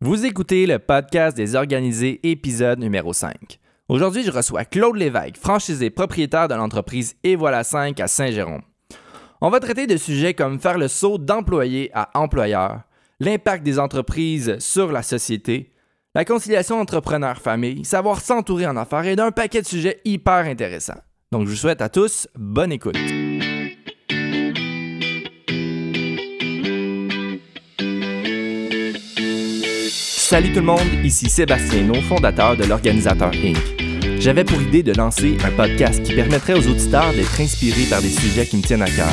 Vous écoutez le podcast des organisés, épisode numéro 5. Aujourd'hui, je reçois Claude Lévesque, franchisé propriétaire de l'entreprise Et voilà 5 à Saint-Jérôme. On va traiter de sujets comme faire le saut d'employé à employeur, l'impact des entreprises sur la société, la conciliation entrepreneur-famille, savoir s'entourer en affaires et d'un paquet de sujets hyper intéressants. Donc, je vous souhaite à tous bonne écoute. Salut tout le monde, ici Sébastien fondateur de l'Organisateur Inc. J'avais pour idée de lancer un podcast qui permettrait aux auditeurs d'être inspirés par des sujets qui me tiennent à cœur.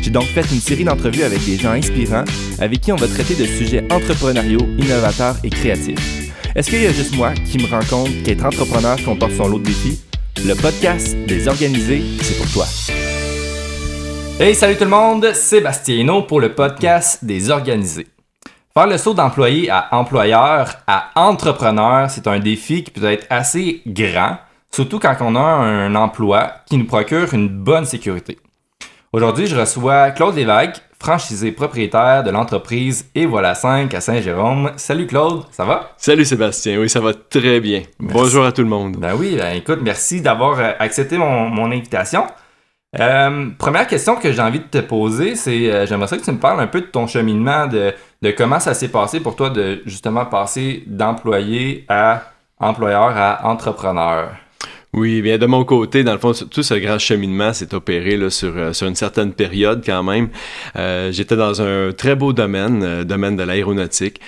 J'ai donc fait une série d'entrevues avec des gens inspirants avec qui on va traiter de sujets entrepreneuriaux, innovateurs et créatifs. Est-ce qu'il y a juste moi qui me rend compte qu'être entrepreneur comporte son lot de défis? Le podcast des organisés, c'est pour toi. Hey, salut tout le monde, Sébastien pour le podcast des organisés. Faire le saut d'employé à employeur à entrepreneur, c'est un défi qui peut être assez grand, surtout quand on a un emploi qui nous procure une bonne sécurité. Aujourd'hui, je reçois Claude Lévesque, franchisé propriétaire de l'entreprise Et voilà 5 à Saint-Jérôme. Salut Claude, ça va? Salut Sébastien, oui, ça va très bien. Bonjour à tout le monde. Ben oui, ben écoute, merci d'avoir euh, accepté mon, invitation. Euh, première question que j'ai envie de te poser, c'est euh, j'aimerais ça que tu me parles un peu de ton cheminement de de comment ça s'est passé pour toi de justement passer d'employé à employeur à entrepreneur. Oui, bien de mon côté, dans le fond, tout ce grand cheminement s'est opéré sur, euh, sur une certaine période quand même. Euh, J'étais dans un très beau domaine, euh, domaine de l'aéronautique,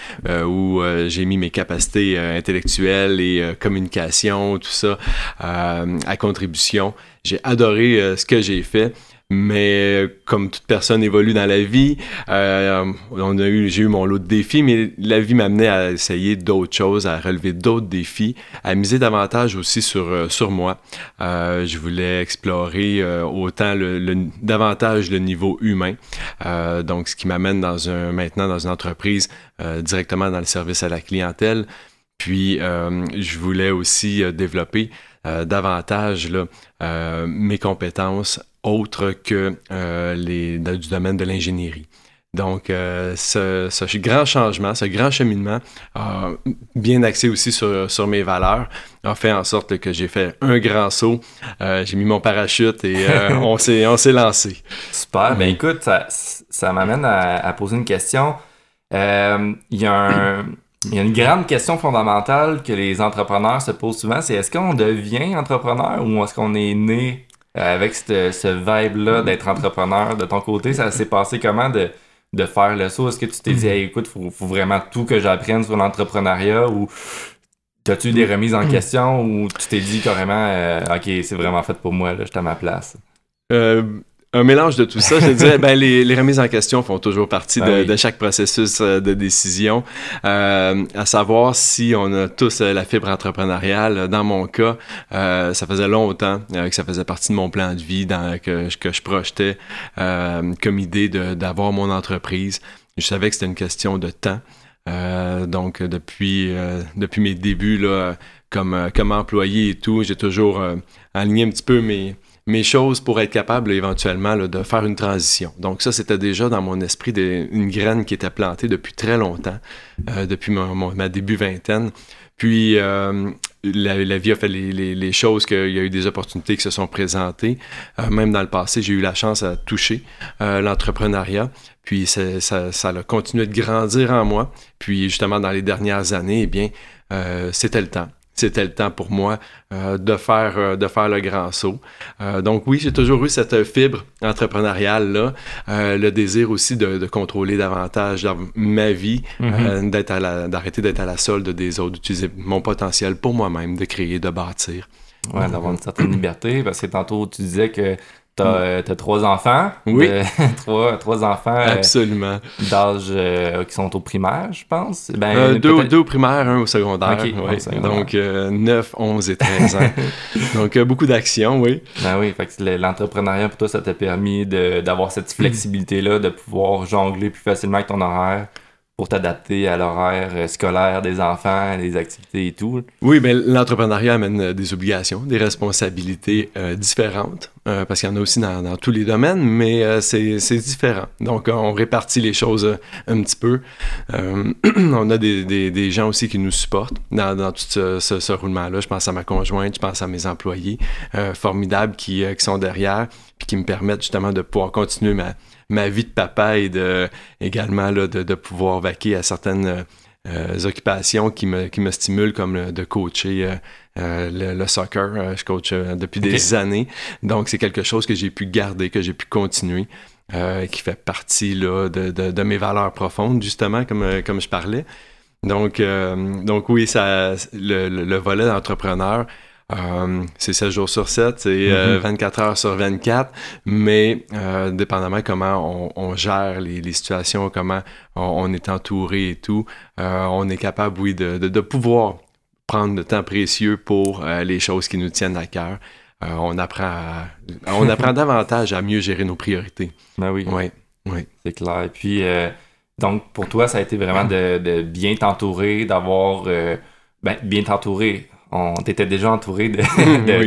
où j'ai mis mes capacités intellectuelles et communication, tout ça, à contribution. J'ai adoré ce que j'ai fait. Mais comme toute personne évolue dans la vie, euh, j'ai eu mon lot de défis, mais la vie m'a amené à essayer d'autres choses, à relever d'autres défis, à miser davantage aussi sur, euh, sur moi. Euh, je voulais explorer autant le, davantage le niveau humain. donc, ce qui m'amène maintenant dans une entreprise directement dans le service à la clientèle. Puis, je voulais aussi développer davantage mes compétences autre que euh, les, du domaine de l'ingénierie. Donc, euh, ce, ce, grand changement, ce grand cheminement, bien axé aussi sur, sur, mes valeurs, a fait en sorte que j'ai fait un grand saut. Euh, j'ai mis mon parachute et on s'est lancé. Super. Ben écoute, ça, ça m'amène à, à, poser une question. Il y, a un, y a une grande question fondamentale que les entrepreneurs se posent souvent, c'est est-ce qu'on devient entrepreneur ou est-ce qu'on est né euh, avec ce vibe-là d'être entrepreneur de ton côté, ça s'est passé comment de, de faire le saut? Est-ce que tu t'es dit, écoute, faut, faut vraiment tout que j'apprenne sur l'entrepreneuriat ou t'as-tu des remises en question ou tu t'es dit carrément, euh, ok, c'est vraiment fait pour moi, là, je suis à ma place? Euh, un mélange de tout ça. Je dirais, ben, les, les, remises en question font toujours partie de, de chaque processus euh, de décision. Euh, à savoir si on a tous euh, la fibre entrepreneuriale. Dans mon cas, euh, ça faisait longtemps euh, que ça faisait partie de mon plan de vie dans, que, que je projetais comme idée d'avoir mon entreprise. Je savais que c'était une question de temps. donc, depuis, depuis mes débuts là, comme, comme employé et tout, j'ai toujours aligné un petit peu mes mes choses pour être capable éventuellement de faire une transition. Donc ça, c'était déjà dans mon esprit une graine qui était plantée depuis très longtemps, euh, depuis mon, ma début vingtaine. Puis euh, la, vie a fait les, choses, qu'il y a eu des opportunités qui se sont présentées. Euh, même dans le passé, j'ai eu la chance à toucher l'entrepreneuriat. Puis ça, ça, a continué de grandir en moi. Puis justement, dans les dernières années, eh bien, c'était le temps c'était le temps pour moi euh, de, faire, euh, de faire le grand saut. Euh, donc oui, j'ai toujours eu cette fibre entrepreneuriale-là, le désir aussi de, contrôler davantage ma vie, mm-hmm. d'arrêter d'être à la solde des autres, d'utiliser mon potentiel pour moi-même, de créer, de bâtir. Ouais, d'avoir une certaine liberté, parce que tantôt tu disais que T'as mm. euh, trois enfants. Oui. trois, trois enfants. Euh, Absolument. D'âge euh, qui sont au primaire, je pense. Ben, deux, deux, au primaire, un au secondaire. Donc, 9, 11 et 13 ans. Donc, beaucoup d'actions, oui. Ben oui, l'entrepreneuriat pour toi, ça t'a permis d'avoir cette flexibilité-là, de pouvoir jongler plus facilement avec ton horaire pour t'adapter à l'horaire euh, scolaire des enfants, les activités et tout. Oui, mais l'entrepreneuriat amène euh, des obligations, des responsabilités euh, différentes, parce qu'il y en a aussi dans, tous les domaines, mais c'est différent. Donc, on répartit les choses un petit peu. on a des, gens aussi qui nous supportent dans, tout ce, ce, roulement-là. Je pense à ma conjointe, je pense à mes employés formidables qui, qui sont derrière, puis qui me permettent justement de pouvoir continuer ma ma vie de papa et de, également là, de, pouvoir vaquer à certaines euh, occupations qui me, qui me stimulent, comme de coacher euh, euh, le, soccer. je coach depuis des années. Donc, c'est quelque chose que j'ai pu garder, que j'ai pu continuer. qui fait partie là, de, de, mes valeurs profondes, justement, comme, comme je parlais. Donc, donc oui, ça, le, le volet d'entrepreneur, euh, c'est 7 jours sur 7, c'est 24 euh, mhm. heures sur 24, mais euh, dépendamment comment on, gère les, situations, comment on, est entouré et tout, on est capable, oui, de, pouvoir prendre le temps précieux pour les choses qui nous tiennent à cœur. on apprend, on apprend davantage à mieux gérer nos priorités. Ben oui. Oui, oui. C'est clair. Et puis, donc, pour toi, ça a été vraiment de, bien t'entourer, d'avoir... Ben, bien t'entourer on t'était déjà entouré de,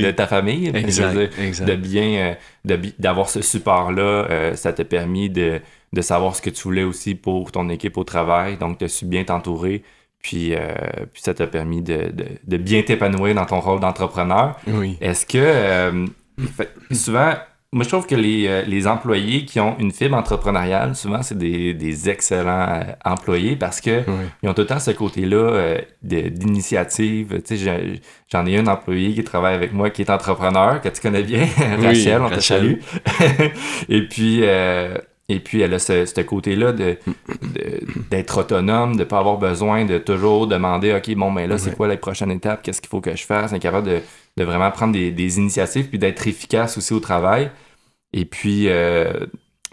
de, ta famille. De bien, euh, d'avoir ce support-là, euh, ça t'a permis de, de, savoir ce que tu voulais aussi pour ton équipe au travail. Donc, tu as su bien t'entourer. Puis, euh, puis ça t'a permis de, de, bien t'épanouir dans ton rôle d'entrepreneur. Oui. Est-ce que souvent, moi, je trouve que les, euh, les, employés qui ont une fibre entrepreneuriale, souvent, c'est des, des, excellents euh, employés parce que ils ont tout le temps ce côté-là euh, d'initiative. Tu sais, j'en ai un employé qui travaille avec moi qui est entrepreneur, que tu connais bien, Rachel, on te salue. Et puis, et puis, elle a ce, côté-là de, d'être autonome, de ne pas avoir besoin de toujours demander OK, bon, mais ben là, c'est quoi la prochaine étape Qu'est-ce qu'il faut que je fasse? Être capable de, de vraiment prendre des, des initiatives puis d'être efficace aussi au travail. Et puis, euh,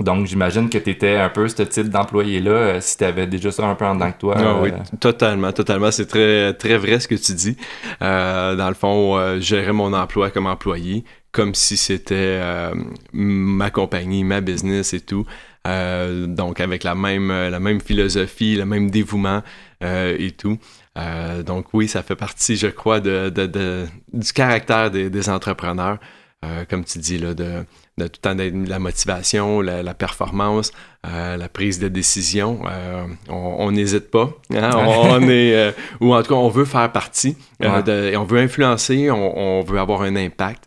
donc, j'imagine que tu étais un peu ce type d'employé-là, euh, si tu avais déjà ça un peu en dedans que toi. Ah, oui, euh. totalement, totalement. C'est très, très vrai ce que tu dis. dans le fond, gérer mon emploi comme employé, comme si c'était ma compagnie, ma business et tout. donc, avec la même, la même philosophie, le même dévouement et tout. donc, oui, ça fait partie, je crois, de, de, du caractère des, des entrepreneurs. comme tu dis, là, de, de tout le temps la motivation, la, performance, euh, la prise de décision. Euh, on n'hésite pas. Hein? On, est, euh, ou en tout cas, on veut faire partie. De, on veut influencer, on, veut avoir un impact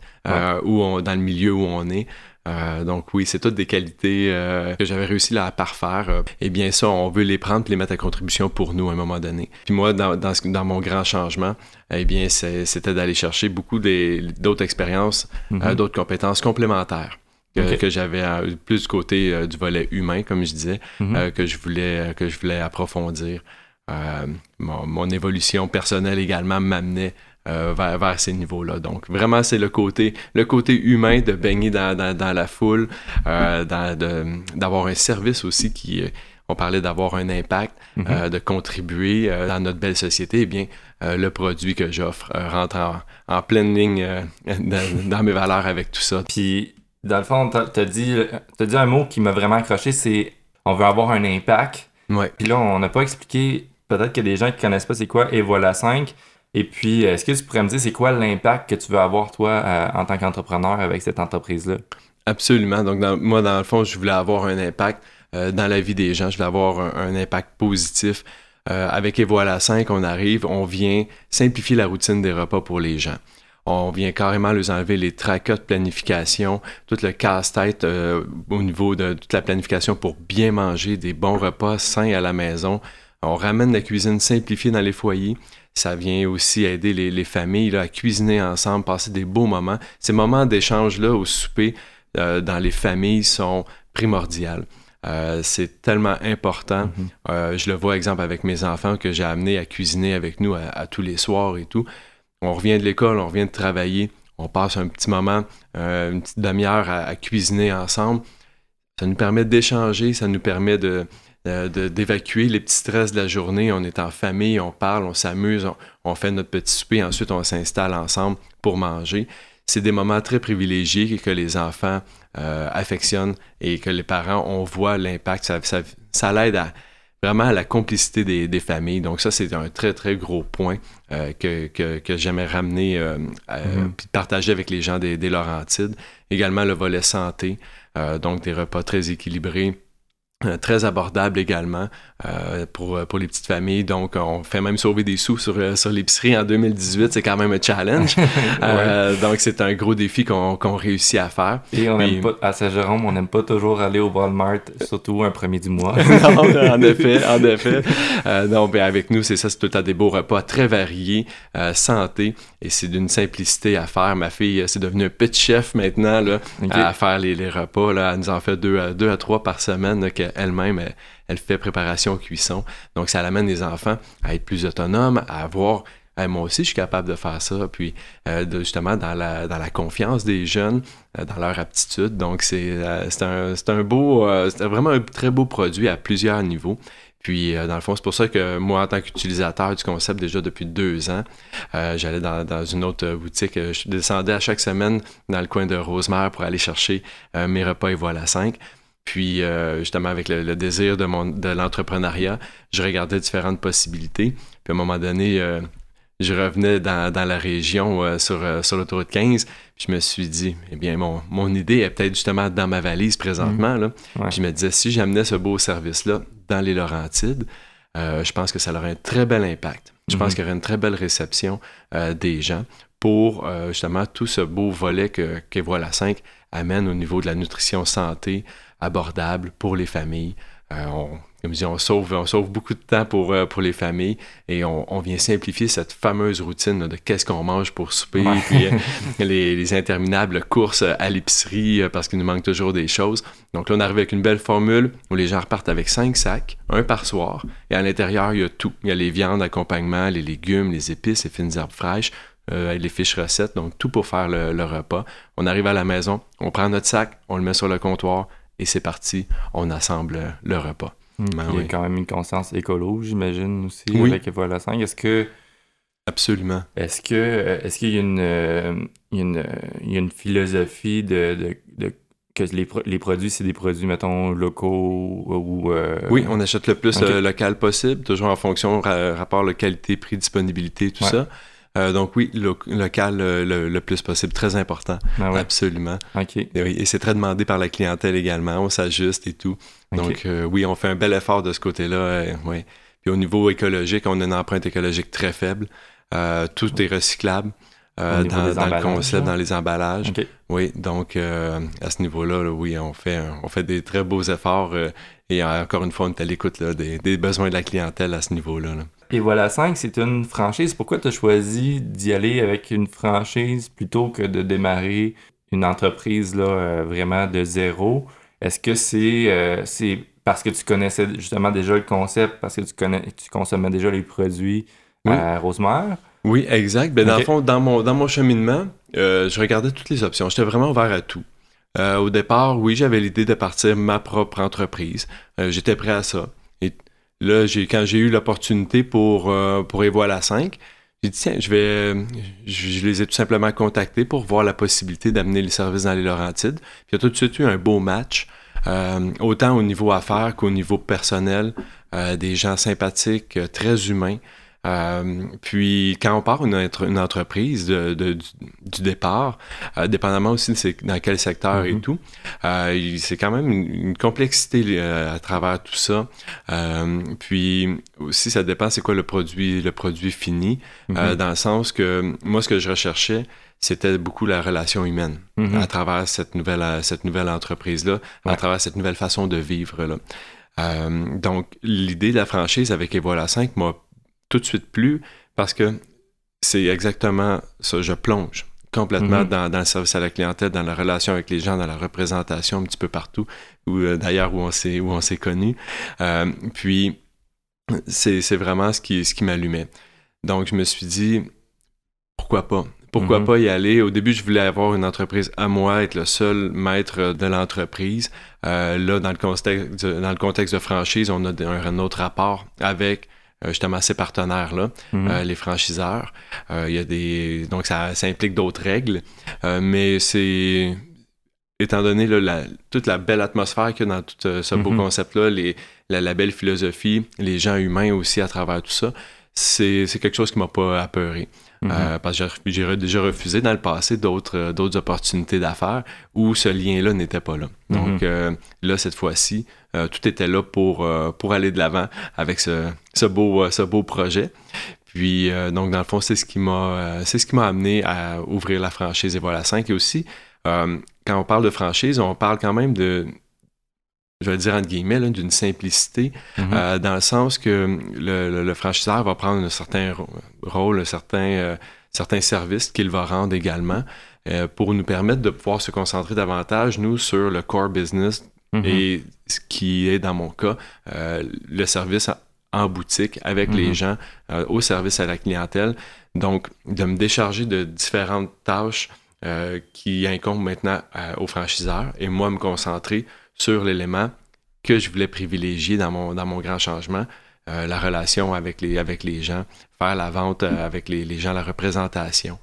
où dans le milieu où on est. Euh, donc oui, c'est toutes des qualités euh, que j'avais réussi là, à parfaire. Euh, et bien ça, on veut les prendre et les mettre à contribution pour nous à un moment donné. Puis moi, dans, dans, dans mon grand changement, eh bien, c'était d'aller chercher beaucoup d'autres expériences, mm-hmm. d'autres compétences complémentaires. que j'avais plus du côté du volet humain, comme je disais, mm-hmm. que je voulais que je voulais approfondir. Mon, mon, évolution personnelle également m'amenait euh, vers, ces niveaux-là. Donc, vraiment, c'est le côté, le côté humain de baigner dans, dans, la foule, euh, d'avoir un service aussi qui, euh, on parlait d'avoir un impact, mhm. euh, de contribuer dans notre belle société. Eh bien, le produit que j'offre rentre en, en, pleine ligne dans, dans, mes valeurs avec tout ça. Puis, dans le fond, tu as, dit, as dit un mot qui m'a vraiment accroché, c'est on veut avoir un impact. Ouais. Puis là, on n'a pas expliqué, peut-être qu'il y a des gens qui connaissent pas c'est quoi Et voilà 5. Et puis, est-ce que tu pourrais me dire, c'est quoi l'impact que tu veux avoir, toi, euh, en tant qu'entrepreneur avec cette entreprise-là? Absolument. Donc, moi, dans le fond, je voulais avoir un impact euh, dans la vie des gens. Je voulais avoir un, impact positif. Euh, avec Evoila 5, on arrive, on vient simplifier la routine des repas pour les gens. On vient carrément leur enlever les tracas de planification, tout le casse-tête au niveau de toute la planification pour bien manger des bons repas sains à la maison. On ramène la cuisine simplifiée dans les foyers. Ça vient aussi aider les, familles à cuisiner ensemble, passer des beaux moments. Ces moments d'échange-là au souper euh, dans les familles sont primordiaux. Euh, c'est tellement important. Mm-hmm. Euh, je le vois, exemple, avec mes enfants que j'ai amenés à cuisiner avec nous à, tous les soirs et tout. On revient de l'école, on revient de travailler, on passe un petit moment, une petite demi-heure à, cuisiner ensemble. Ça nous permet d'échanger, ça nous permet de, d'évacuer les petits stress de la journée. On est en famille, on parle, on s'amuse, on, fait notre petit souper, ensuite on s'installe ensemble pour manger. C'est des moments très privilégiés que les enfants euh, affectionnent et que les parents, on voit l'impact. Ça, ça, l'aide vraiment à la complicité des, familles. Donc ça, c'est un très, très gros point que, que, j'aimais ramener, mm-hmm. puis partager avec les gens des, des Laurentides. Également le volet santé, donc des repas très équilibrés euh, très abordable également euh, pour, pour les petites familles. Donc, on fait même sauver des sous sur, euh, sur l'épicerie en 2018. C'est quand même un challenge. donc, c'est un gros défi qu'on réussit à faire. Et on pas, à Saint-Jérôme, on n'aime pas toujours aller au Walmart, surtout un premier du mois. non, en effet, en effet. non, ben avec nous, c'est ça, c'est tout à des beaux repas très variés, santé, et c'est d'une simplicité à faire. Ma fille, c'est devenu un petit chef maintenant là, à faire les, les, repas. Là. Elle nous en fait deux, deux à trois par semaine elle-même, elle, fait préparation cuisson. Donc, ça amène les enfants à être plus autonomes, à avoir moi aussi, je suis capable de faire ça. Puis, euh, justement, dans la, dans la confiance des jeunes, euh, dans leur aptitude. Donc, c'est euh, un, un, beau, c'est vraiment un très beau produit à plusieurs niveaux. Puis, dans le fond, c'est pour ça que moi, en tant qu'utilisateur du concept déjà depuis deux ans, j'allais dans, dans, une autre boutique. Je descendais à chaque semaine dans le coin de Rosemère pour aller chercher mes repas et voilà 5. Puis euh, justement avec le, désir de, mon, de l'entrepreneuriat, je regardais différentes possibilités. Puis à un moment donné, euh, je revenais dans, dans la région euh, sur, sur l'autoroute 15. Puis je me suis dit, eh bien, mon, mon idée est peut-être justement dans ma valise présentement. Là. Puis je me disais, si j'amenais ce beau service-là dans les Laurentides, je pense que ça aurait un très bel impact. Je pense mhm. qu'il y aurait une très belle réception des gens pour justement tout ce beau volet que, que Voilà 5 amène au niveau de la nutrition santé, abordable pour les familles. Euh, on, comme je dis, on sauve, on sauve beaucoup de temps pour, euh, pour les familles et on, vient simplifier cette fameuse routine de qu'est-ce qu'on mange pour souper, puis euh, les, interminables courses à l'épicerie parce qu'il nous manque toujours des choses. Donc là, on arrive avec une belle formule où les gens repartent avec cinq sacs, un par soir, et à l'intérieur, il y a tout. Il y a les viandes, accompagnement, les légumes, les épices, les fines herbes fraîches, les fiches recettes, donc tout pour faire le, repas. On arrive à la maison, on prend notre sac, on le met sur le comptoir, et c'est parti, on assemble le repas. Hmm. Ben il y a quand même une conscience écolo, j'imagine aussi, avec Voilà 5. Est-ce que. Absolument. Est-ce que euh, est-ce qu'il y a une, euh, une, une philosophie de, de, que les, les produits, c'est des produits, mettons, locaux ou... Euh, oui, on achète le plus local possible, toujours en fonction rapport le qualité, prix, disponibilité, tout ça. Euh, donc oui, local euh, le, plus possible, très important. Ah Absolument. Et, c'est très demandé par la clientèle également, on s'ajuste et tout. Donc euh, oui, on fait un bel effort de ce côté-là. oui. Puis au niveau écologique, on a une empreinte écologique très faible. tout est recyclable. dans, le concept, dans les emballages. Oui, donc à ce niveau-là, oui, on fait, on fait des très beaux efforts et encore une fois, on est à l'écoute des, des, besoins de la clientèle à ce niveau-là. là et voilà 5, c'est une franchise. Pourquoi tu as choisi d'y aller avec une franchise plutôt que de démarrer une entreprise là, euh, vraiment de zéro? Est-ce que c'est euh, c'est parce que tu connaissais justement déjà le concept, parce que tu, connais, tu consommais déjà les produits à Rosemère? Oui, exact. Ben, Dans le fond, dans mon, dans mon cheminement, euh, je regardais toutes les options. J'étais vraiment ouvert à tout. au départ, oui, j'avais l'idée de partir ma propre entreprise. J'étais prêt à ça. Là, quand j'ai eu l'opportunité pour, euh, pour Evoila 5, j'ai dit, tiens, je vais, je, les ai tout simplement contactés pour voir la possibilité d'amener les services dans les Laurentides. Puis il y a tout de suite eu un beau match, euh, autant au niveau affaires qu'au niveau personnel, euh, des gens sympathiques, très humains. Euh, puis quand on part une, une entreprise de, du, départ, euh, dépendamment aussi de dans quel secteur et mm-hmm. tout, euh, c'est quand même une, complexité à travers tout ça. puis aussi, ça dépend c'est quoi le produit, le produit fini, mm-hmm. dans le sens que moi, ce que je recherchais, c'était beaucoup la relation humaine mm-hmm. à travers cette nouvelle, cette nouvelle entreprise-là, à travers cette nouvelle façon de vivre. Là. donc, l'idée de la franchise avec Evola 5 m'a tout de suite plus parce que c'est exactement ça. Je plonge complètement mhm. dans, le service à la clientèle, dans la relation avec les gens, dans la représentation un petit peu partout, ou euh, d'ailleurs où on s'est où on s'est connu. Euh, puis c'est vraiment ce qui ce qui m'allumait. Donc je me suis dit pourquoi pas? Pourquoi mhm. pas y aller? Au début, je voulais avoir une entreprise à moi, être le seul maître de l'entreprise. Euh, là, dans le, contexte, dans le contexte de franchise, on a un autre rapport avec justement ces partenaires-là, mhm. euh, les franchiseurs. Euh, il y a des. Donc ça, implique d'autres règles. mais c'est étant donné la, toute la belle atmosphère qu'il y a dans tout ce beau mhm. concept-là, les, la, belle philosophie, les gens humains aussi à travers tout ça, c'est quelque chose qui m'a pas apeuré. Mhm. Euh, parce que j'ai déjà refusé dans le passé d'autres d'autres opportunités d'affaires où ce lien-là n'était pas là. Donc mhm. là, cette fois-ci, tout était là pour, pour aller de l'avant avec ce, ce, beau, ce beau projet. Puis, donc, dans le fond, c'est ce qui m'a c'est ce qui m'a amené à ouvrir la franchise Et voilà 5 et aussi euh, quand on parle de franchise, on parle quand même de, je vais dire entre guillemets, d'une simplicité, mhm. euh, dans le sens que le, franchiseur va prendre un certain rôle, un certain, euh, certain service qu'il va rendre également pour nous permettre de pouvoir se concentrer davantage, nous, sur le core business mhm. et ce qui est, dans mon cas, le service en, boutique avec les mhm. gens, au service à la clientèle. Donc, de me décharger de différentes tâches euh, qui incombe maintenant aux franchiseurs et moi me concentrer sur l'élément que je voulais privilégier dans mon, dans mon grand changement, euh, la relation avec les, avec les gens, faire la vente euh, avec les, les gens, la représentation.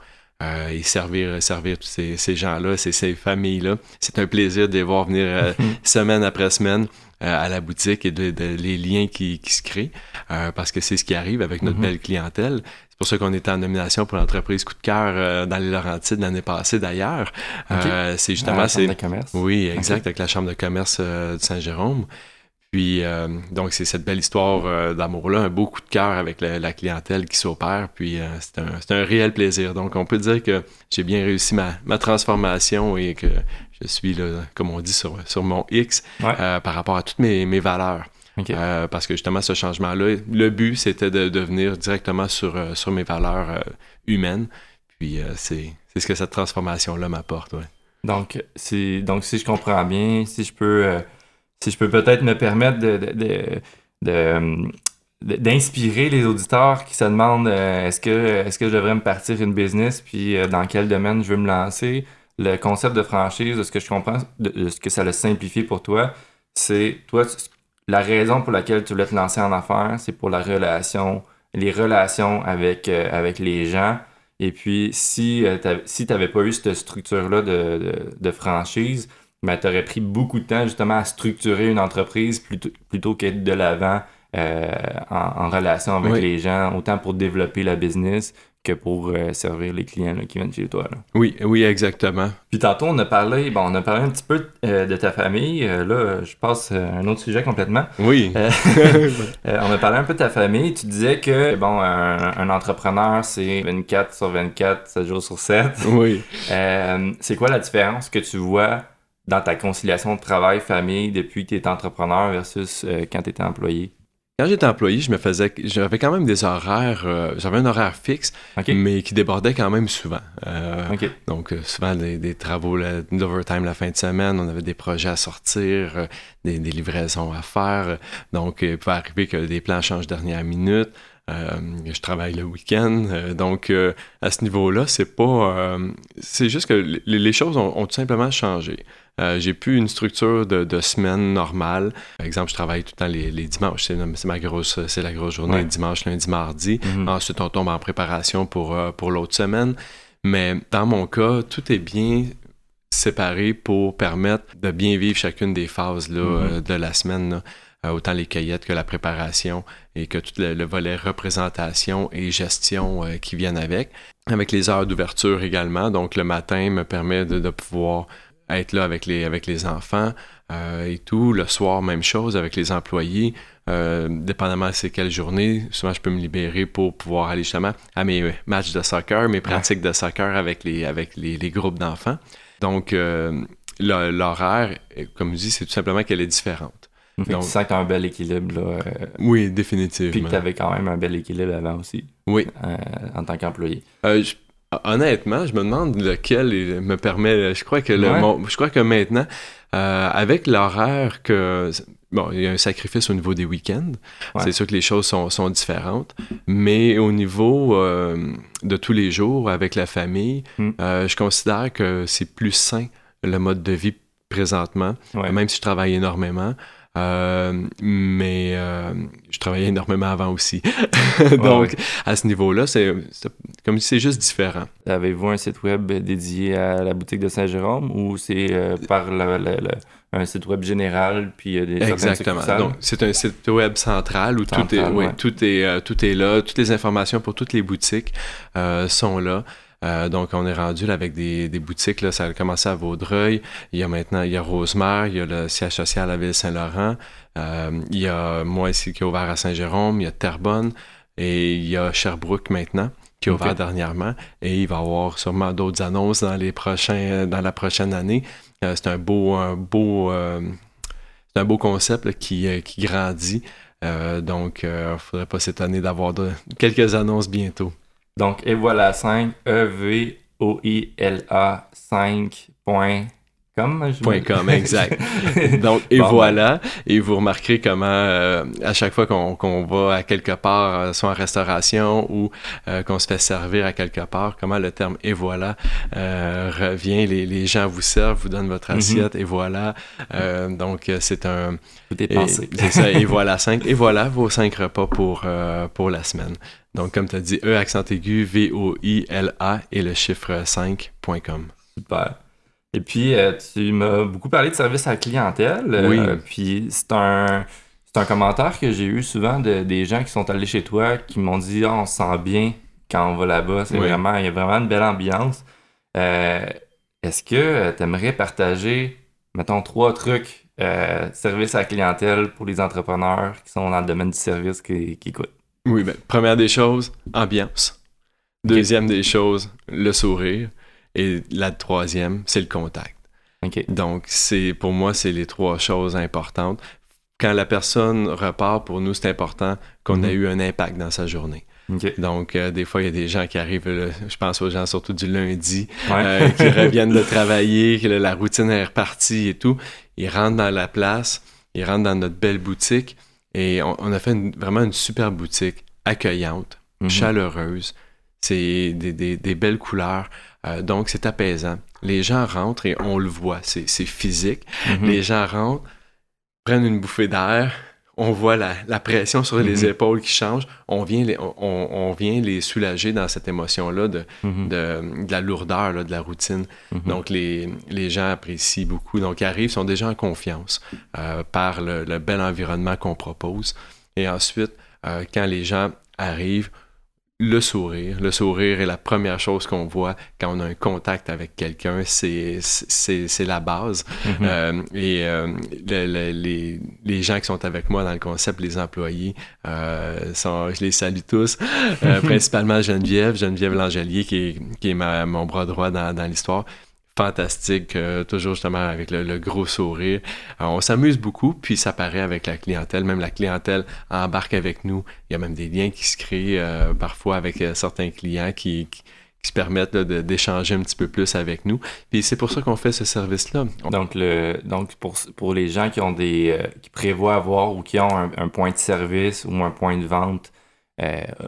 et servir, servir tous ces, ces gens-là, ces, ces familles-là. C'est un plaisir de les voir venir semaine après semaine à la boutique et de, les liens qui, qui se créent, parce que c'est ce qui arrive avec notre mm-hmm. belle clientèle pour ça qu'on était en nomination pour l'entreprise coup de cœur euh, dans les Laurentides l'année passée d'ailleurs. Euh, c'est justement... la Chambre de commerce. Oui, exact, avec la Chambre de commerce euh, de Saint-Jérôme. Puis, donc, c'est cette belle histoire d'amour-là, un beau coup de cœur avec la, clientèle qui s'opère. Puis, c'est un, un, réel plaisir. Donc, on peut dire que j'ai bien réussi ma, ma, transformation et que je suis, là, comme on dit, sur, sur mon X par rapport à toutes mes, mes valeurs. Euh, parce que justement, ce changement-là, le but, c'était de, devenir directement sur, euh, sur mes valeurs euh, humaines. Puis c'est ce que cette transformation-là m'apporte. Ouais. Donc, donc, si je comprends bien, si je peux, si je peux peut-être me permettre de, d'inspirer les auditeurs qui se demandent est-ce que, est que je devrais me partir une business, puis dans quel domaine je veux me lancer. Le concept de franchise, de ce que je comprends, de, ce que ça le simplifie pour toi, c'est toi, la raison pour laquelle tu voulais te lancer en affaires, c'est pour la relation, les relations avec, euh, avec les gens. Et puis, si, euh, si tu n'avais pas eu cette structure-là de, franchise, ben, tu aurais pris beaucoup de temps justement à structurer une entreprise plutôt, plutôt qu'être de l'avant euh, en, relation avec les gens, autant pour développer la business que pour euh, servir les clients qui viennent chez toi. Oui, oui, exactement. Puis tantôt, on a parlé, bon, on a parlé un petit peu euh, de ta famille. Euh, là, je passe à un autre sujet complètement. Oui. on a parlé un peu de ta famille. Tu disais que, bon, un, entrepreneur, c'est 24 sur 24, 7 jours sur 7. Oui. c'est quoi la différence que tu vois dans ta conciliation de travail-famille depuis que tu es entrepreneur versus quand tu étais employé? Quand j'étais employé, je me faisais, j'avais quand même des horaires, euh, j'avais un horaire fixe, mais qui débordait quand même souvent. Euh, donc, euh, souvent des, travaux d'overtime la fin de semaine, on avait des projets à sortir, des, livraisons à faire. Donc, il pouvait arriver que des plans changent dernière minute. je travaille le week-end. donc, à ce niveau-là, c'est pas. c'est juste que les, choses ont, tout simplement changé. Euh, j'ai plus une structure de, semaine normale. Par exemple, je travaille tout le temps les, dimanches. C'est, ma grosse, c'est la grosse journée, dimanche, lundi, mardi. Mhm. Ensuite, on tombe en préparation pour, euh, pour l'autre semaine. Mais dans mon cas, tout est bien séparé pour permettre de bien vivre chacune des phases là, mhm. euh, de la semaine. autant les cueillettes que la préparation et que tout le, volet représentation et gestion qui viennent avec. Avec les heures d'ouverture également. Donc, le matin me permet de pouvoir être là avec les, avec les enfants euh, et tout. Le soir, même chose avec les employés. Euh, dépendamment de c'est quelle journée, souvent je peux me libérer pour pouvoir aller justement à mes matchs de soccer, mes pratiques de soccer avec les, avec les, groupes d'enfants. Donc, euh, l'horaire, comme je dis, c'est tout simplement qu'elle est différente. Donc, tu sens que tu as un bel équilibre. Là, oui, définitivement. Puis que tu avais quand même un bel équilibre avant aussi. Oui. en tant qu'employé. Honnêtement, je me demande lequel me permet. Je crois que le, je crois que maintenant, euh, avec l'horaire que bon, il y a un sacrifice au niveau des week-ends. C'est sûr que les choses sont, sont différentes, mais au niveau euh, de tous les jours avec la famille, hmm. euh, je considère que c'est plus sain le mode de vie présentement, même si je travaille énormément. Euh, mais euh, je travaillais énormément avant aussi. Donc, à ce niveau-là, c'est comme si c'est juste différent. Avez-vous un site web dédié à la boutique de Saint-Jérôme ou c'est euh, par un site web général puis des Exactement. Donc c'est un site web central où tout est tout est tout est là, toutes les informations pour toutes les boutiques sont là. Euh, donc, on est rendu là, avec des, des, boutiques. Là, ça a commencé à Vaudreuil. Il y a maintenant, il y a Rosemère, il y a le siège social à Ville-Saint-Laurent. Euh, il y a moi ici qui est ouvert à Saint-Jérôme. Il y a Terrebonne. Et il y a Sherbrooke maintenant qui est ouvert dernièrement. Et il va y avoir sûrement d'autres annonces dans les prochains, dans la prochaine année. Euh, c'est un beau, un beau, c'est un beau concept qui, qui grandit. donc, il ne faudrait pas s'étonner d'avoir quelques annonces bientôt. Donc, et voilà 5, E-V-O-I-L-A 5. .com, .com exact. Donc, et voilà. Et vous remarquerez comment, euh, à chaque fois qu'on va à quelque part, euh, soit en restauration ou euh, qu'on se fait servir à quelque part, comment le terme et voilà revient. Les, les, gens vous servent, vous donnent votre mhm. assiette et voilà. donc, c'est un. Tout est pensé. C'est ça, et voilà 5. Et voilà vos cinq repas pour, pour la semaine. Donc, comme tu as dit, E accent aigu, V-O-I-L-A et le chiffre 5.com. Super. Et puis, euh, tu m'as beaucoup parlé de service à la clientèle. Euh, oui. puis, c'est un, un commentaire que j'ai eu souvent de, des gens qui sont allés chez toi qui m'ont dit ah, on se sent bien quand on va là-bas. C'est vraiment, il y a vraiment une belle ambiance. Euh, est-ce que tu aimerais partager, mettons, trois trucs service à la clientèle pour les entrepreneurs qui sont dans le domaine du service qui, qui écoutent? Oui, ben, première des choses, ambiance. Deuxième des choses, le sourire. Et la troisième, c'est le contact. Donc, c'est pour moi, c'est les trois choses importantes. Quand la personne repart, pour nous, c'est important qu'on ait mhm. eu un impact dans sa journée. Donc, euh, des fois, il y a des gens qui arrivent, je pense aux gens surtout du lundi, euh, qui reviennent de travailler, que la routine est repartie et tout. Ils rentrent dans la place, ils rentrent dans notre belle boutique et on, a fait vraiment une super boutique accueillante, mhm. chaleureuse. C'est des, belles couleurs. Euh, donc, c'est apaisant. Les gens rentrent et on le voit. C'est physique. Mhm. Les gens rentrent, prennent une bouffée d'air. On voit la, pression sur les mhm. épaules qui change. On vient les, on, vient les soulager dans cette émotion-là de, de, la lourdeur de la routine. Donc, les, les, gens apprécient beaucoup. Donc, ils arrivent, sont déjà en confiance euh, par le, le, bel environnement qu'on propose. Et ensuite, euh, quand les gens arrivent, le sourire. Le sourire est la première chose qu'on voit quand on a un contact avec quelqu'un. C'est, c'est, la base. Mm-hmm. Euh, et euh, les, les, gens qui sont avec moi dans le concept, les employés, sont, je les salue tous. principalement Geneviève, Geneviève Langelier, qui est, qui est ma, mon bras droit dans, dans l'histoire fantastique, euh, toujours justement avec le, gros sourire. Euh, on s'amuse beaucoup, puis ça paraît avec la clientèle. Même la clientèle embarque avec nous. Il y a même des liens qui se créent euh, parfois avec certains clients qui, se permettent d'échanger un petit peu plus avec nous. Puis c'est pour ça qu'on fait ce service-là. Donc, le, donc pour, pour les gens qui ont des qui prévoient avoir ou qui ont un, point de service ou un point de vente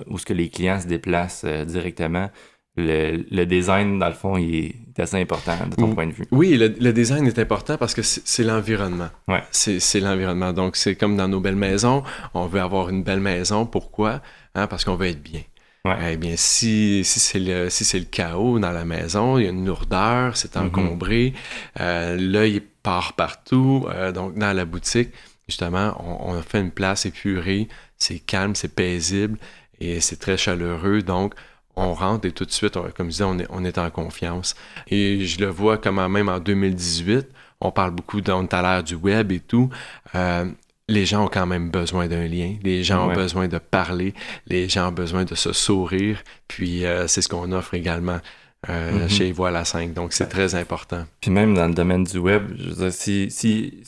où ce que les clients se déplacent directement, le, design, dans le fond, il est assez important de ton point de vue. Oui, le, design est important parce que c'est l'environnement. Ouais. C'est l'environnement. Donc, c'est comme dans nos belles maisons. On veut avoir une belle maison. Pourquoi? Hein, parce qu'on veut être bien. Ouais. Eh bien, si, si c'est le, si le chaos dans la maison, il y a une lourdeur, c'est mm-hmm. encombré, euh, l'œil part partout. Euh, donc, dans la boutique, justement, on, on a fait une place épurée, c'est calme, c'est paisible et c'est très chaleureux. Donc, on rentre et tout de suite, comme je disais, on est, on est en confiance. Et je le vois comme même en 2018, on parle beaucoup on à l'ère du web et tout. Euh, les gens ont quand même besoin d'un lien. Les gens ont besoin de parler. Les gens ont besoin de se sourire. Puis euh, c'est ce qu'on offre également euh, mm-hmm. chez Voilà 5. Donc c'est très important. Puis même dans le domaine du web, je veux dire, si, si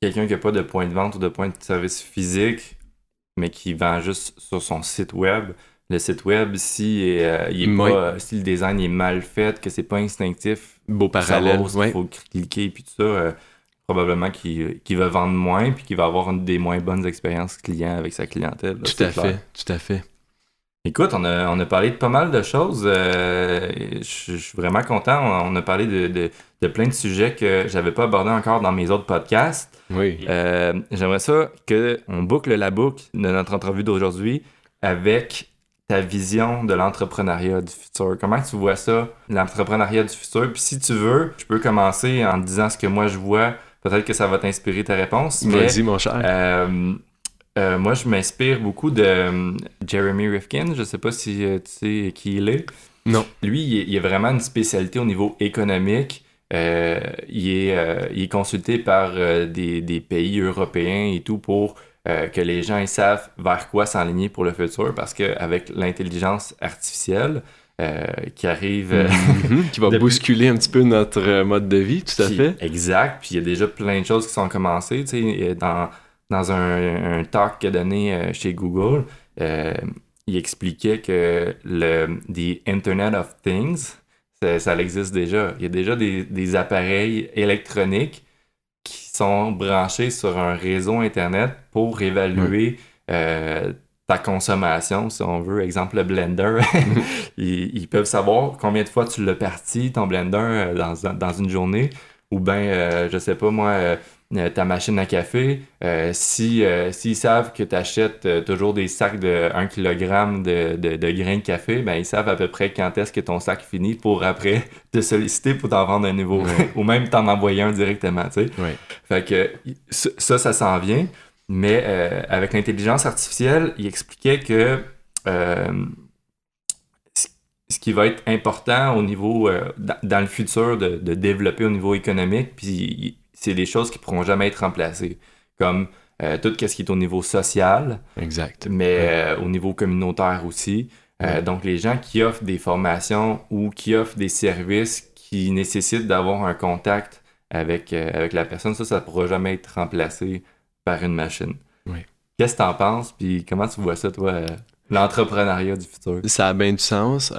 quelqu'un qui n'a pas de point de vente ou de point de service physique, mais qui vend juste sur son site web, le site web, si, euh, il est pas, si le design est mal fait, que c'est pas instinctif, beau parallèle, il faut cliquer puis tout ça, euh, probablement qu'il va vendre moins puis qu'il va avoir des moins bonnes expériences clients avec sa clientèle. tout à fait, tout à fait. Écoute, on a, on a parlé de pas mal de choses. Euh, je suis vraiment content. On, a parlé de, de, de, plein de sujets que j'avais pas abordés encore dans mes autres podcasts. Oui. J'aimerais ça qu'on boucle la boucle de notre entrevue d'aujourd'hui avec ta vision de l'entrepreneuriat du futur? Comment tu vois ça, l'entrepreneuriat du futur? Puis si tu veux, je peux commencer en disant ce que moi je vois. Peut-être que ça va t'inspirer ta réponse. Vas-y, mon cher. Euh, euh, moi, je m'inspire beaucoup de euh, Jeremy Rifkin. Je sais pas si tu sais qui il est. Non. Lui, il, a vraiment une spécialité au niveau économique. il, est, il est consulté par des, des, pays européens et tout pour euh, que les gens ils savent vers quoi s'enligner pour le futur parce qu'avec l'intelligence artificielle euh, qui arrive. Euh, mhm. qui va bousculer un petit peu notre mode de vie, tout à fait. Exact. Puis il y a déjà plein de choses qui sont commencées. Dans, dans un, un talk qu'il a donné chez Google, il expliquait que le the Internet of Things, ça, ça existe déjà. Il y a déjà des, des appareils électroniques sont branchés sur un réseau Internet pour évaluer euh, ta consommation, si on veut. Exemple, le blender. ils, peuvent savoir combien de fois tu l'as parti, ton blender, euh, dans, dans, une journée. Ou bien, euh, je sais pas moi, euh, ta machine à café, euh, si euh, s'ils savent que tu achètes toujours des sacs de 1 kg de, de, grains de café, ben ils savent à peu près quand est-ce que ton sac finit pour après te solliciter pour t'en vendre un nouveau ou même t'en envoyer un directement, tu sais. Fait que ça, ça s'en vient. Mais avec l'intelligence artificielle, il expliquait que ce qui va être important au niveau, dans, le futur, de, de, développer au niveau économique, puis c'est des choses qui pourront jamais être remplacées. Comme euh, tout ce qui est au niveau social. Exact. Mais euh, au niveau communautaire aussi. Euh, donc, les gens qui offrent des formations ou qui offrent des services qui nécessitent d'avoir un contact avec, avec la personne, ça, ça ne pourra jamais être remplacé par une machine. Oui. Qu'est-ce que tu en penses? Puis comment tu vois ça, toi, l'entrepreneuriat du futur? Ça a bien du sens.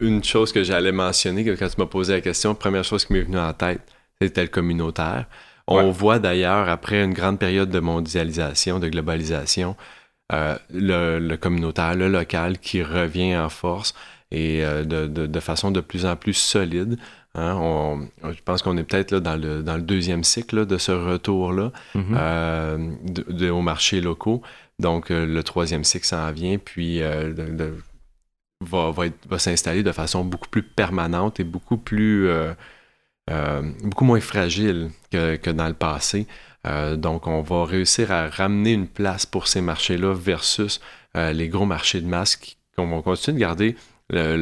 une chose que j'allais mentionner, quand tu m'as posé la question, première chose qui m'est venue en tête, c'était le communautaire. On voit d'ailleurs, après une grande période de mondialisation, de globalisation, euh, le, communautaire, le local qui revient en force et euh, de, façon de plus en plus solide. Hein. je pense qu'on est peut-être dans le, dans le deuxième cycle de ce retour-là mm-hmm. euh, aux marchés locaux. Donc, le troisième cycle s'en vient, puis va, va, va s'installer de façon beaucoup plus permanente et beaucoup plus euh, beaucoup moins fragile que, dans le passé. Euh, donc, on va réussir à ramener une place pour ces marchés-là versus euh, les gros marchés de masse qu'on va continuer de garder la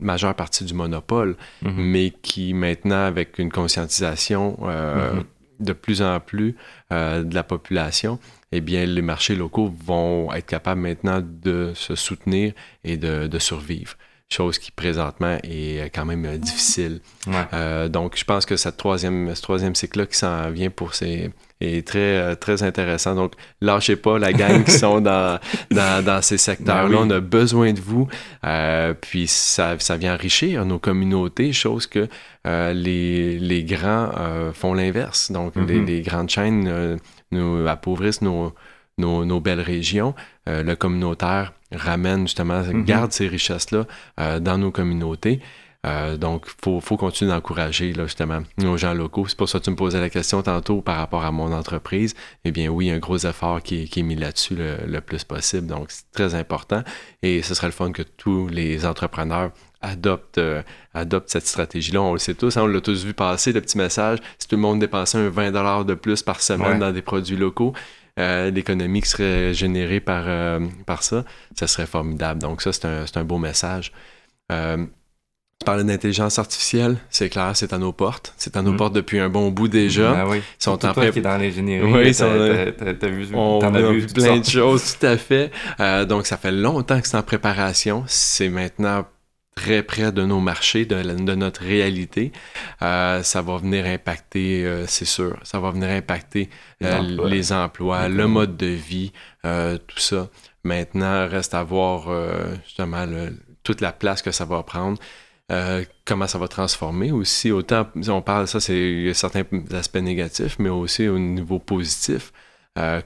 majeure partie du monopole, mm-hmm. mais qui maintenant, avec une conscientisation mm-hmm. de plus en plus de la population, eh bien, les marchés locaux vont être capables maintenant de se soutenir et de survivre chose qui présentement est euh, quand même euh, difficile. Euh, donc, je pense que cette troisième, ce troisième cycle-là qui s'en vient pour ces est très, très intéressant. Donc, lâchez pas la gang qui sont dans, dans, ces secteurs-là. Ben On a besoin de vous. puis, ça, ça vient enrichir nos communautés, chose que les, les grands font l'inverse. Donc, les, mm-hmm. les, grandes chaînes nous appauvrissent nos, nos, nos, belles régions. le communautaire ramène justement, mhm. garde ces richesses-là euh, dans nos communautés. Euh, donc, il faut, continuer d'encourager justement nos gens locaux. C'est pour ça que tu me posais la question tantôt par rapport à mon entreprise. Eh bien oui, un gros effort qui, est mis là-dessus le, plus possible. Donc, c'est très important. Et ce serait le fun que tous les entrepreneurs adoptent, euh, cette stratégie-là. On le sait tous, hein, on l'a tous vu passer, le petit message. Si tout le monde dépensait un 20 de plus par semaine dans des produits locaux, euh, l'économie qui serait générée par, euh, par ça, ça serait formidable. Donc ça, c'est un, un, beau message. Euh, tu parlais d'intelligence artificielle, c'est clair, c'est à nos portes. C'est à nos mm. portes depuis un bon bout déjà. Ben oui. Ils sont en train... qui est dans l'ingénierie. Oui, t'as vu, on a vu, plein de choses, tout à fait. Euh, donc, ça fait longtemps que c'est en préparation. C'est maintenant très près de nos marchés, de, de notre réalité, euh, ça va venir impacter, euh, c'est sûr, ça va venir impacter euh, les emplois, le mode de vie, tout ça. Maintenant, reste à voir justement toute la place que ça va prendre. comment ça va transformer aussi. Autant, on parle, ça, c'est certains aspects négatifs, mais aussi au niveau positif.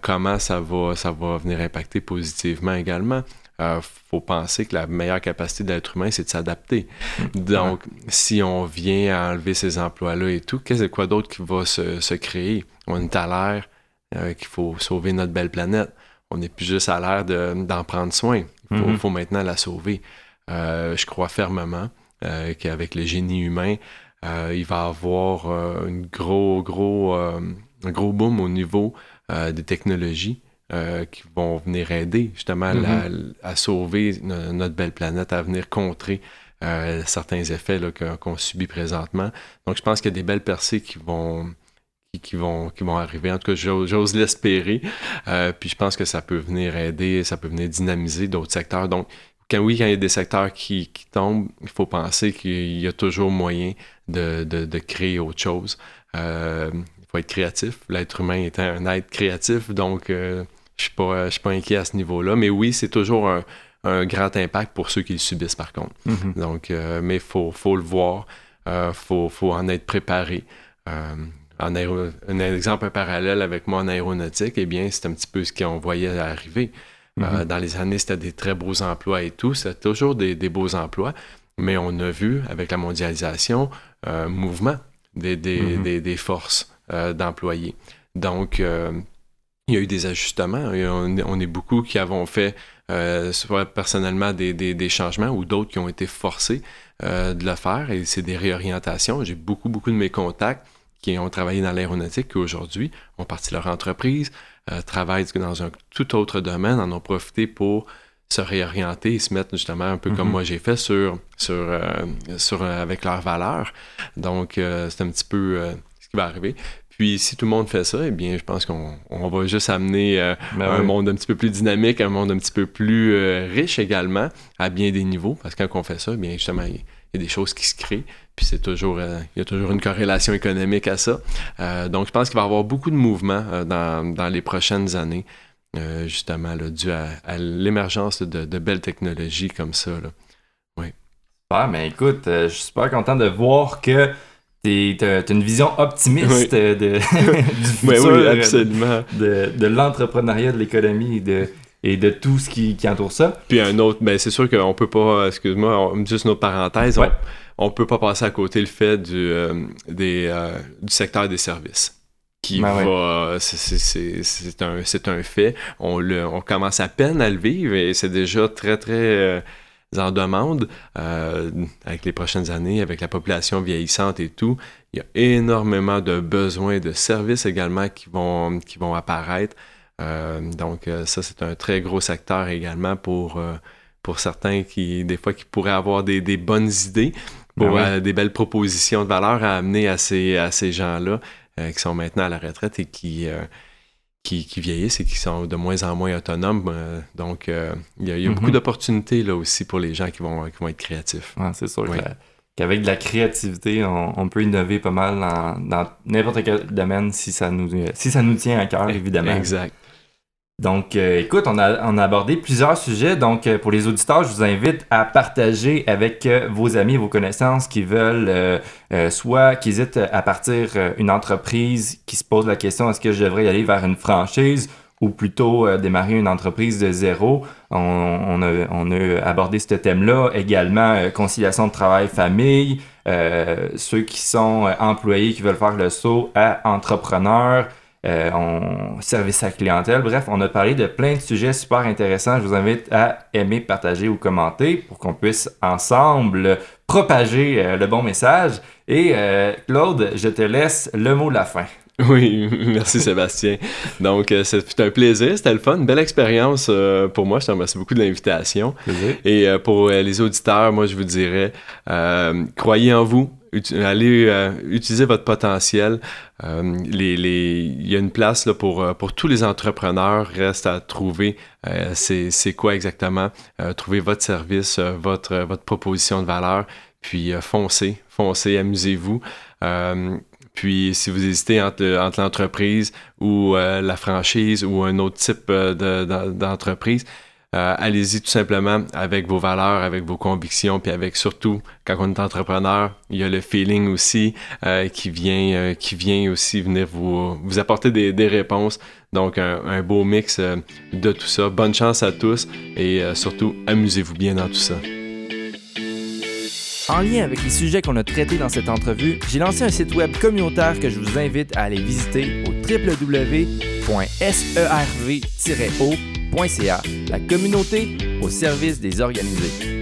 Comment ça va, ça va venir impacter positivement également? Il euh, faut penser que la meilleure capacité de l'être humain, c'est de s'adapter. Donc, si on vient à enlever ces emplois-là et tout, qu'est-ce quoi d'autre qui va se, créer? On est à l'air euh, qu'il faut sauver notre belle planète. On n'est plus juste à l'air d'en prendre soin. Il faut, faut maintenant la sauver. je crois fermement qu'avec le génie humain, il va y avoir un gros, gros, un gros boom au niveau des technologies. qui vont venir aider justement à sauver notre belle planète, à venir contrer euh, certains effets qu'on subit présentement. Donc, je pense qu'il y a des belles percées qui vont, qui, vont, qui vont arriver. En tout cas, j'ose l'espérer. Euh, puis je pense que ça peut venir aider, ça peut venir dynamiser d'autres secteurs. Donc, quand oui, quand il y a des secteurs qui, tombent, il faut penser qu'il y a toujours moyen de, de, créer autre chose. Euh, faut être créatif. L'être humain est un être créatif, donc je ne suis, pas inquiet à ce niveau-là. Mais oui, c'est toujours un, un grand impact pour ceux qui le subissent, par contre. Mhm. Donc, euh, mais il faut, faut, le voir, il euh, faut, faut, en être préparé. Euh, un exemple parallèle avec moi en aéronautique, eh bien, c'est un petit peu ce qu'on voyait arriver. Mhm. dans les années, c'était des très beaux emplois et tout. C'était toujours des, des, beaux emplois. Mais on a vu, avec la mondialisation, un mouvement des, mhm. des forces d'employés. Donc, il y a eu des ajustements. on, est beaucoup qui avons fait euh, soit personnellement des, des, changements ou d'autres qui ont été forcés euh, de le faire et c'est des réorientations. J'ai beaucoup, beaucoup de mes contacts qui ont travaillé dans l'aéronautique qui aujourd'hui ont parti leur entreprise, euh, travaillent dans un tout autre domaine, en ont profité pour se réorienter et se mettre justement un peu comme mm-hmm. moi j'ai fait sur, sur, sur avec leurs valeurs. Donc, c'est un petit peu qui va arriver. Puis si tout le monde fait ça, eh bien, je pense qu'on va juste amener euh, ben un monde un petit peu plus dynamique, un monde un petit peu plus euh, riche également, à bien des niveaux. Parce que quand on fait ça, eh bien justement, il y, a des choses qui se créent. Puis c'est toujours, euh, il y a toujours une corrélation économique à ça. donc je pense qu'il va y avoir beaucoup de mouvements dans, les prochaines années, justement, là, dû à, l'émergence de, belles technologies comme ça. Là. Oui. Super, mais écoute, je suis super content de voir que T'as une vision optimiste de, du futur, absolument. de, de l'entrepreneuriat, de l'économie et de, et de tout ce qui, qui entoure ça. Puis un autre, ben c'est sûr qu'on peut pas, excuse-moi, juste une autre parenthèse, on, peut pas passer à côté le fait du, euh, des, euh, du secteur des services qui ben va, c'est un, un fait. On, le, on commence à peine à le vivre et c'est déjà très, très euh, en demande euh, avec les prochaines années, avec la population vieillissante et tout. Il y a énormément de besoins de services également qui vont, qui vont apparaître. Euh, donc euh, ça, c'est un très gros secteur également pour, pour certains qui, des fois, qui pourraient avoir des, des bonnes idées, pour ben des belles propositions de valeur à amener à ces, à ces gens-là qui sont maintenant à la retraite et qui qui, vieillissent et qui sont de moins en moins autonomes. Euh, donc, euh, il y a, beaucoup mhm. d'opportunités là aussi pour les gens qui vont, qui vont être créatifs. c'est sûr qu'avec de la créativité, on, peut innover pas mal dans n'importe quel domaine si ça nous, si ça nous tient à cœur, évidemment. Exact. Donc, euh, écoute, on a, on a, abordé plusieurs sujets. Donc, euh, pour les auditeurs, je vous invite à partager avec euh, vos amis, vos connaissances qui veulent, soit qui hésitent à partir une entreprise, qui se pose la question est-ce que je devrais aller vers une franchise ou plutôt démarrer une entreprise de zéro? On, a, on a, abordé ce thème-là. Également, conciliation de travail-famille. ceux qui sont employés, qui veulent faire le saut à entrepreneurs euh, on, service à clientèle. Bref, on a parlé de plein de sujets super intéressants. Je vous invite à aimer, partager ou commenter pour qu'on puisse ensemble propager euh, le bon message. Et euh, Claude, je te laisse le mot de la fin. Oui, merci Sébastien. Donc, c'est un plaisir, c'était le fun, une belle expérience pour moi. Je te remercie beaucoup de l'invitation. Et pour les auditeurs, moi, je vous dirais, croyez en vous, allez euh, utiliser votre potentiel. Euh, il y a une place pour, euh, pour tous les entrepreneurs. Reste à trouver c'est quoi exactement? trouver votre service, votre, votre proposition de valeur. Puis foncez, foncez, amusez-vous. Puis, si vous hésitez entre, entre l'entreprise ou la franchise ou un autre type d'entreprise, euh, allez-y tout simplement avec vos valeurs, avec vos convictions, puis avec surtout, quand on est entrepreneur, il y a le feeling aussi euh, qui, vient, euh, qui vient aussi venir vous, vous apporter des, des réponses. Donc, un, beau mix de tout ça. Bonne chance à tous et surtout, amusez-vous bien dans tout ça. En lien avec les sujets qu'on a traités dans cette entrevue, j'ai lancé un site web communautaire que je vous invite à aller visiter au www.serv-o.ca. La communauté au service des organisés.